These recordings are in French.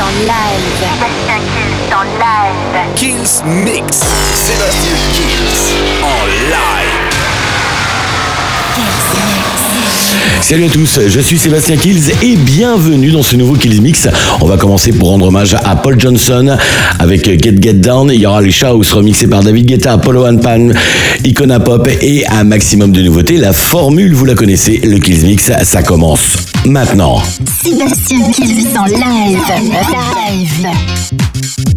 en live. Sébastien Kills en live. Kills Mix. Sébastien Kills en live. Salut à tous, je suis Sébastien Kills et bienvenue dans ce nouveau Kills Mix. On va commencer pour rendre hommage à Paul Johnson avec Get Get Down. Il y aura les House remixé par David Guetta, Apollo One Pan, Icona Pop et un maximum de nouveautés. La formule, vous la connaissez, le Kills Mix, ça commence maintenant. Sébastien Kills en live. Live.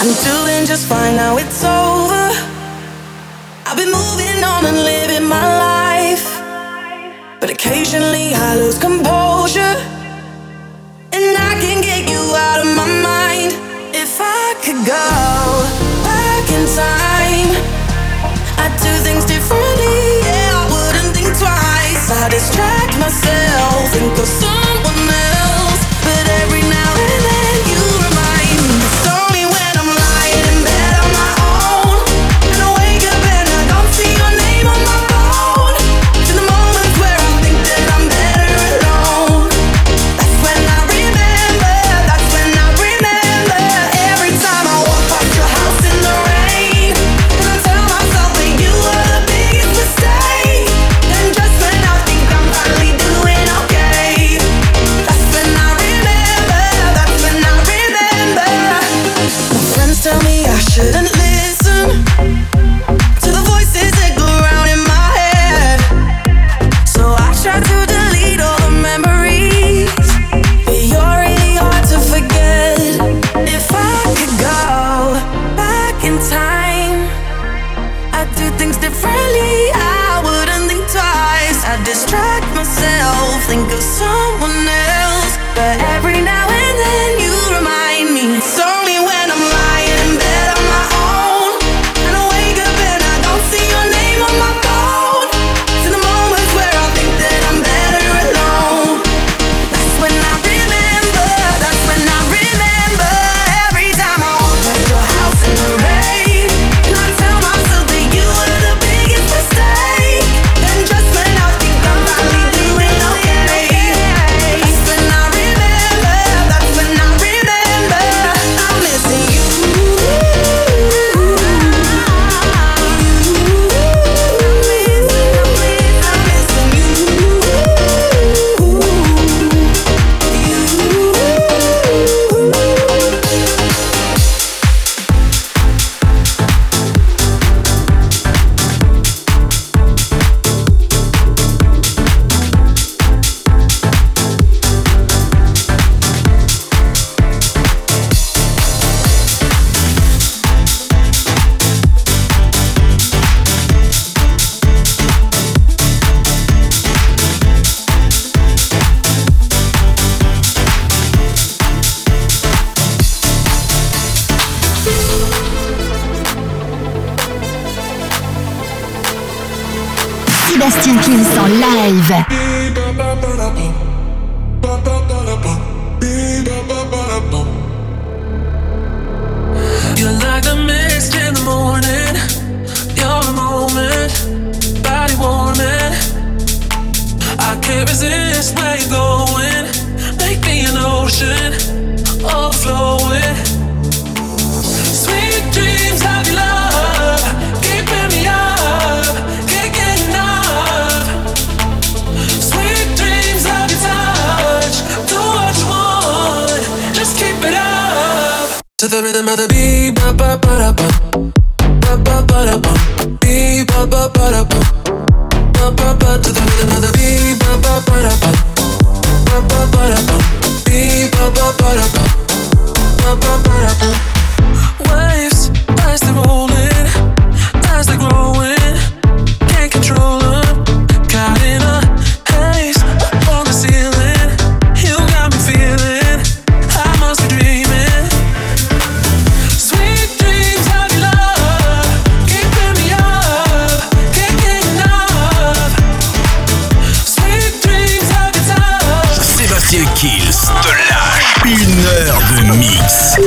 I'm doing just fine now, it's over. I've been moving on and living my life. But occasionally I lose composure. And I can get you out of my mind. If I could go back in time, I'd do things differently. Yeah, I wouldn't think twice. I distract myself and go somewhere. roto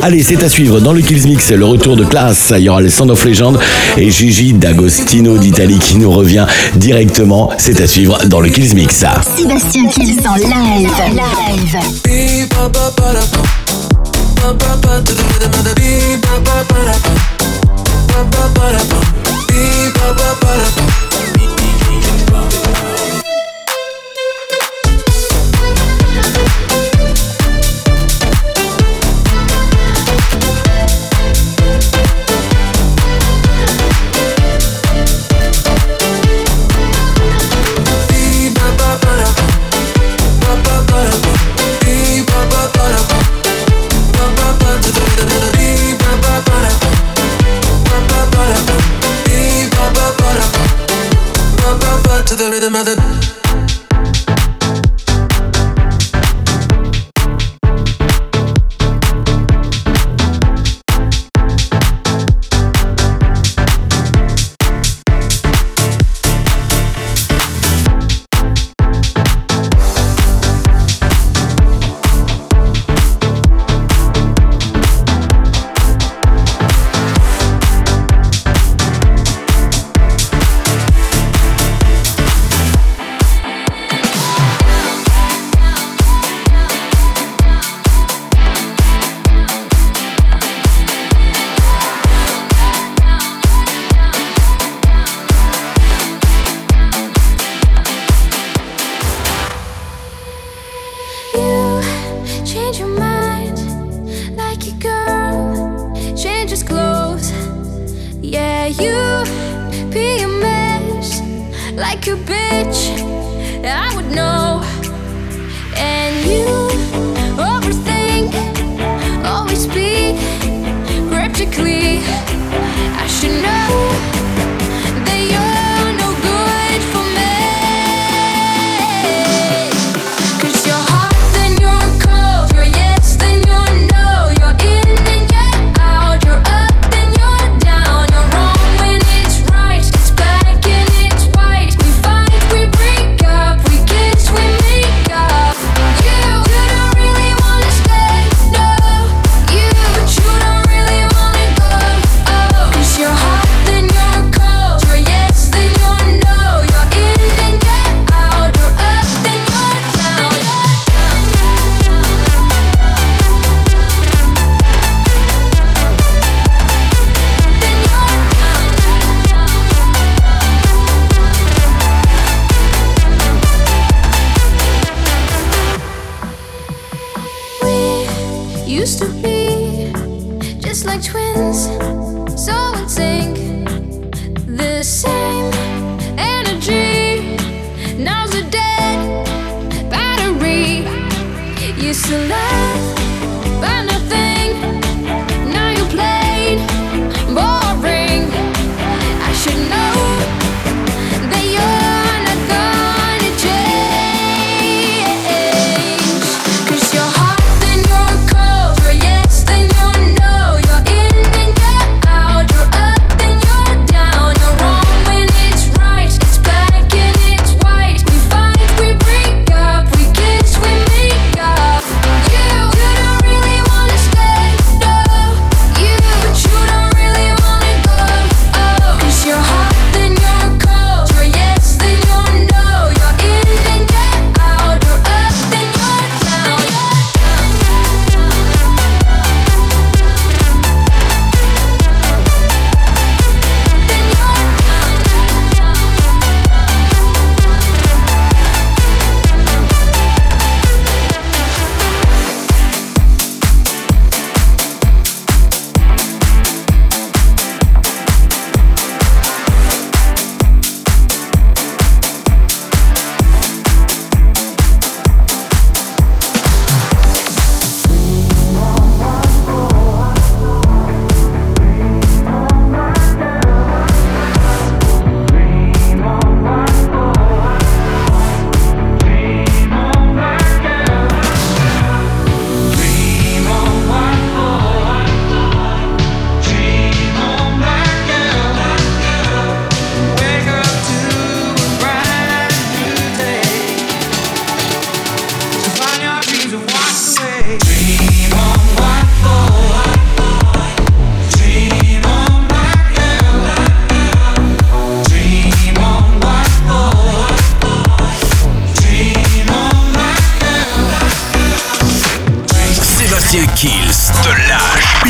Allez, c'est à suivre dans le Kills Mix, le retour de classe. Il y aura les Sound of Legend et Gigi D'Agostino d'Italie qui nous revient directement. C'est à suivre dans le Kills Mix. Sébastien Kills en live. live.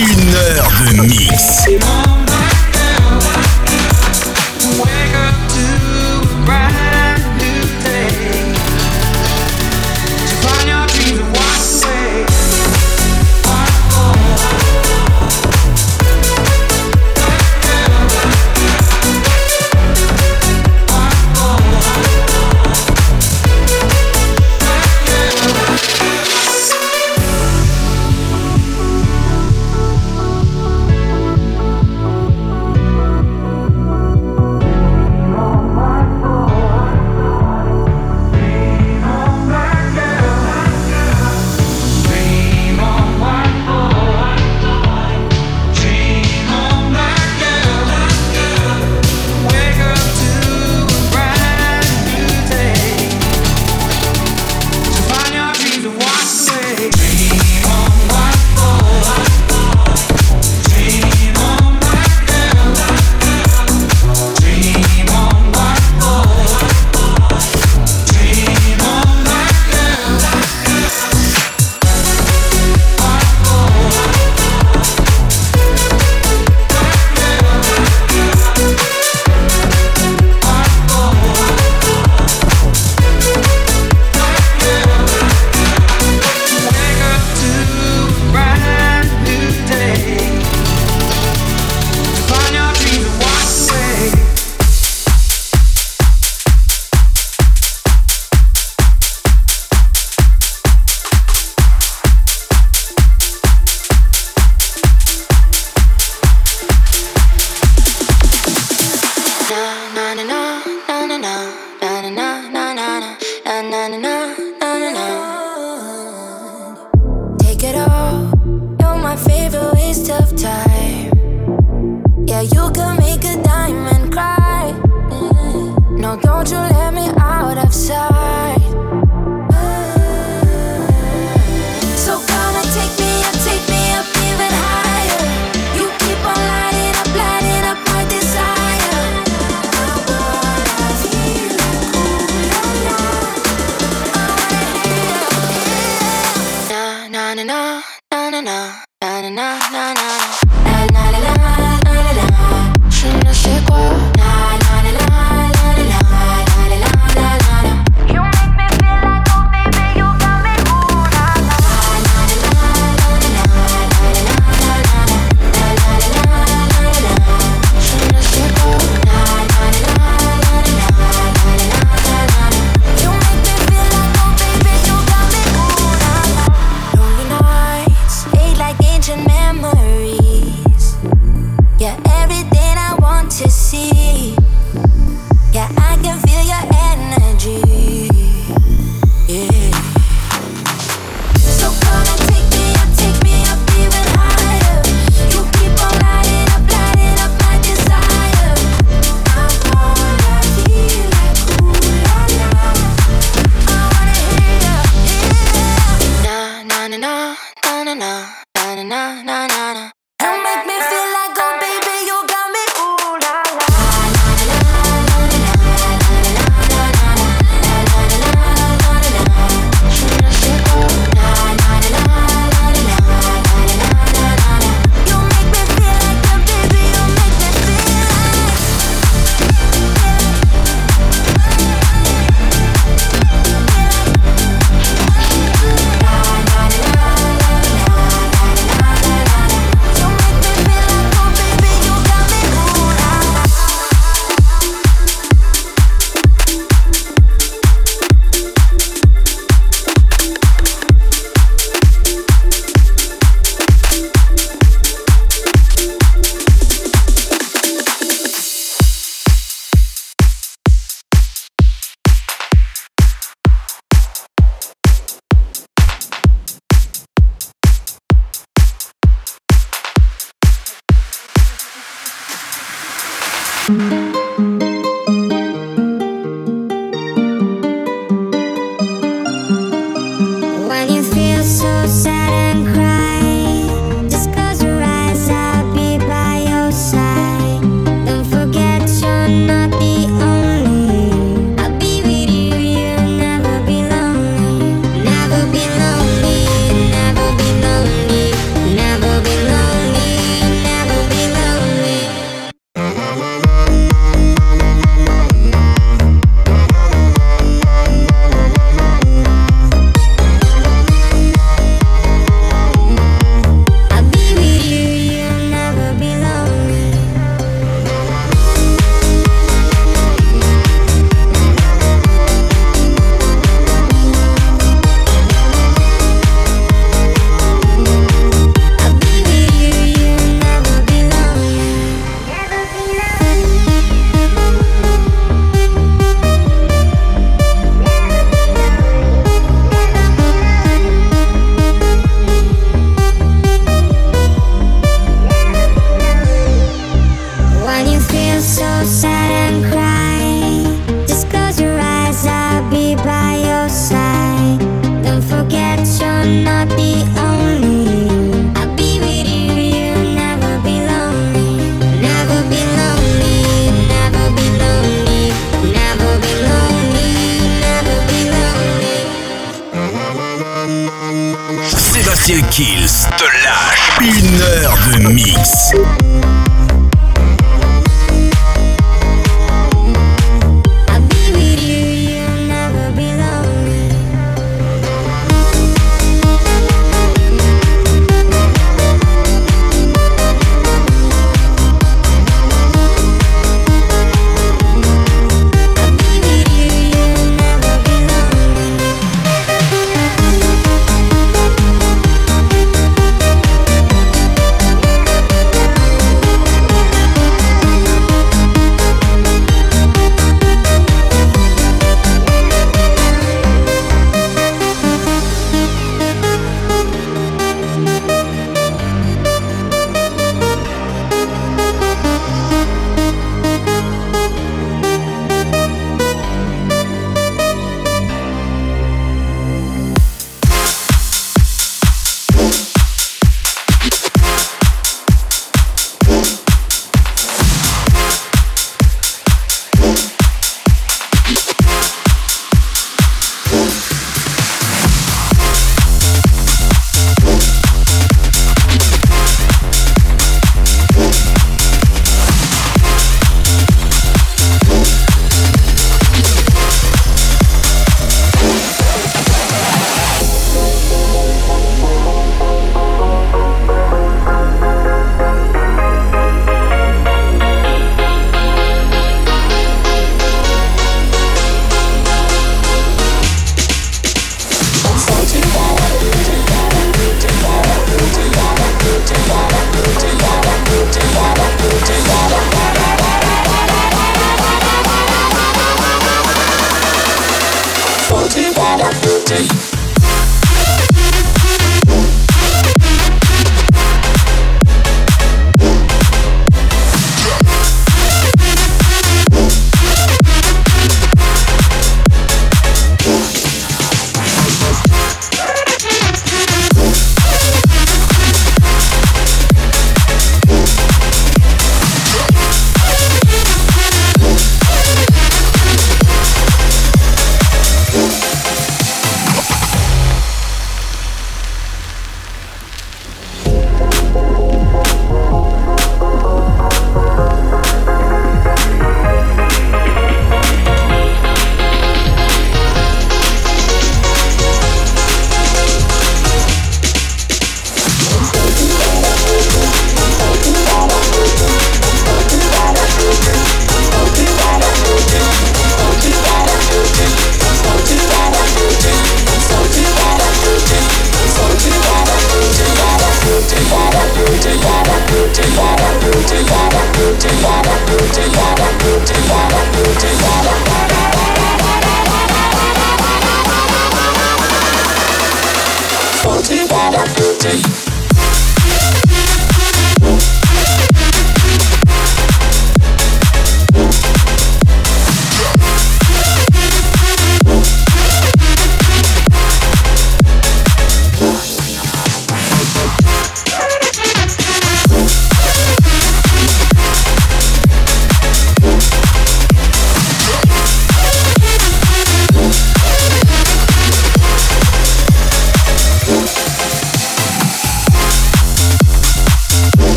Une heure de mix.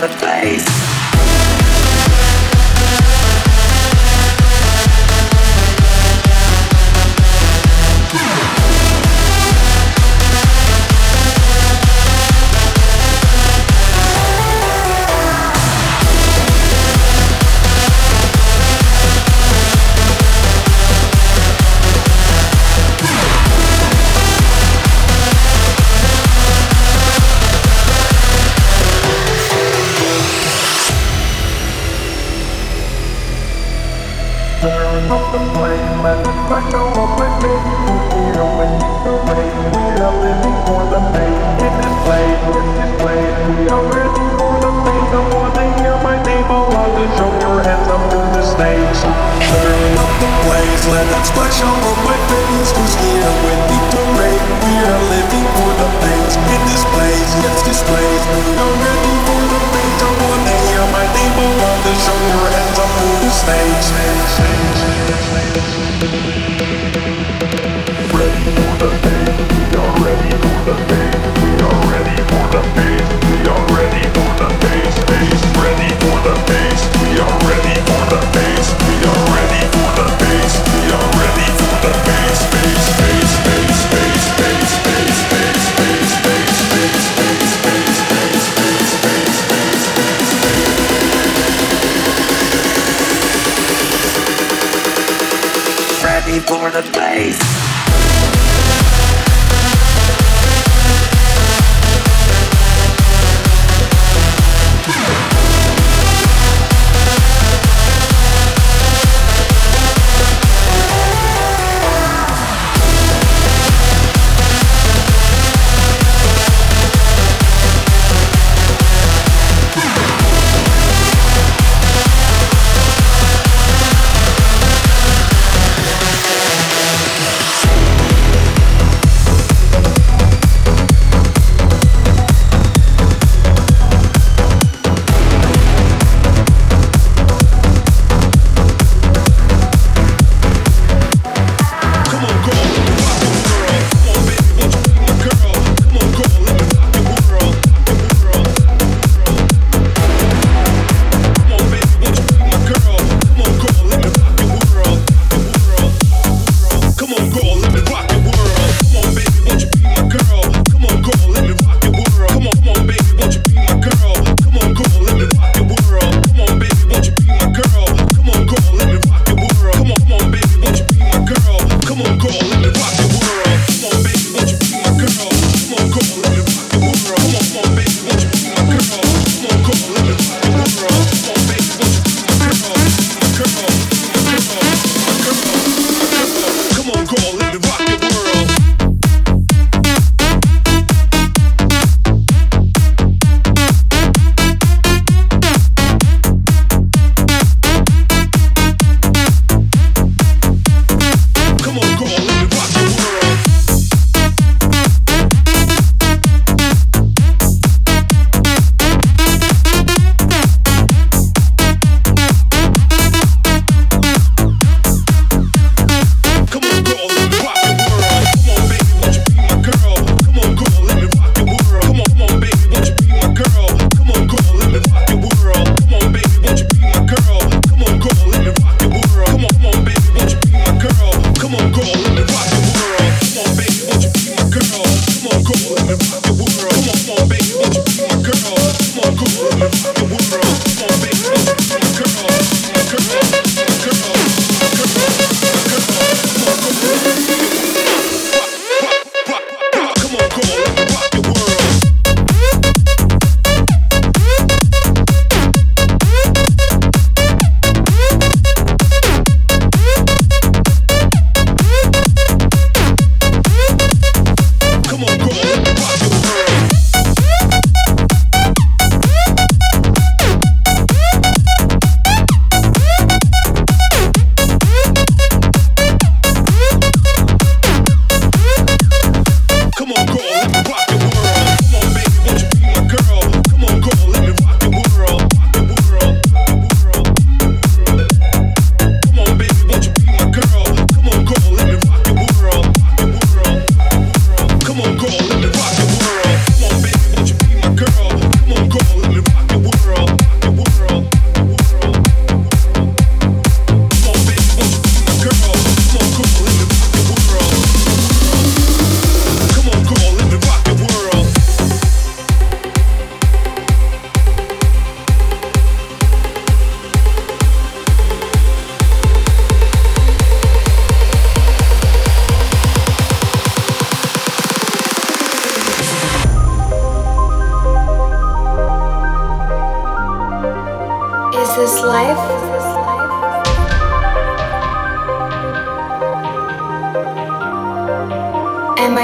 The place.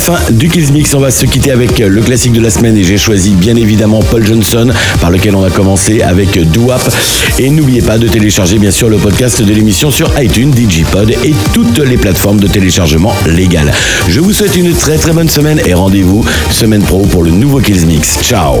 fin du Kills Mix. On va se quitter avec le classique de la semaine et j'ai choisi bien évidemment Paul Johnson par lequel on a commencé avec Douap. Et n'oubliez pas de télécharger bien sûr le podcast de l'émission sur iTunes, Digipod et toutes les plateformes de téléchargement légales. Je vous souhaite une très très bonne semaine et rendez-vous semaine pro pour le nouveau Kills Mix. Ciao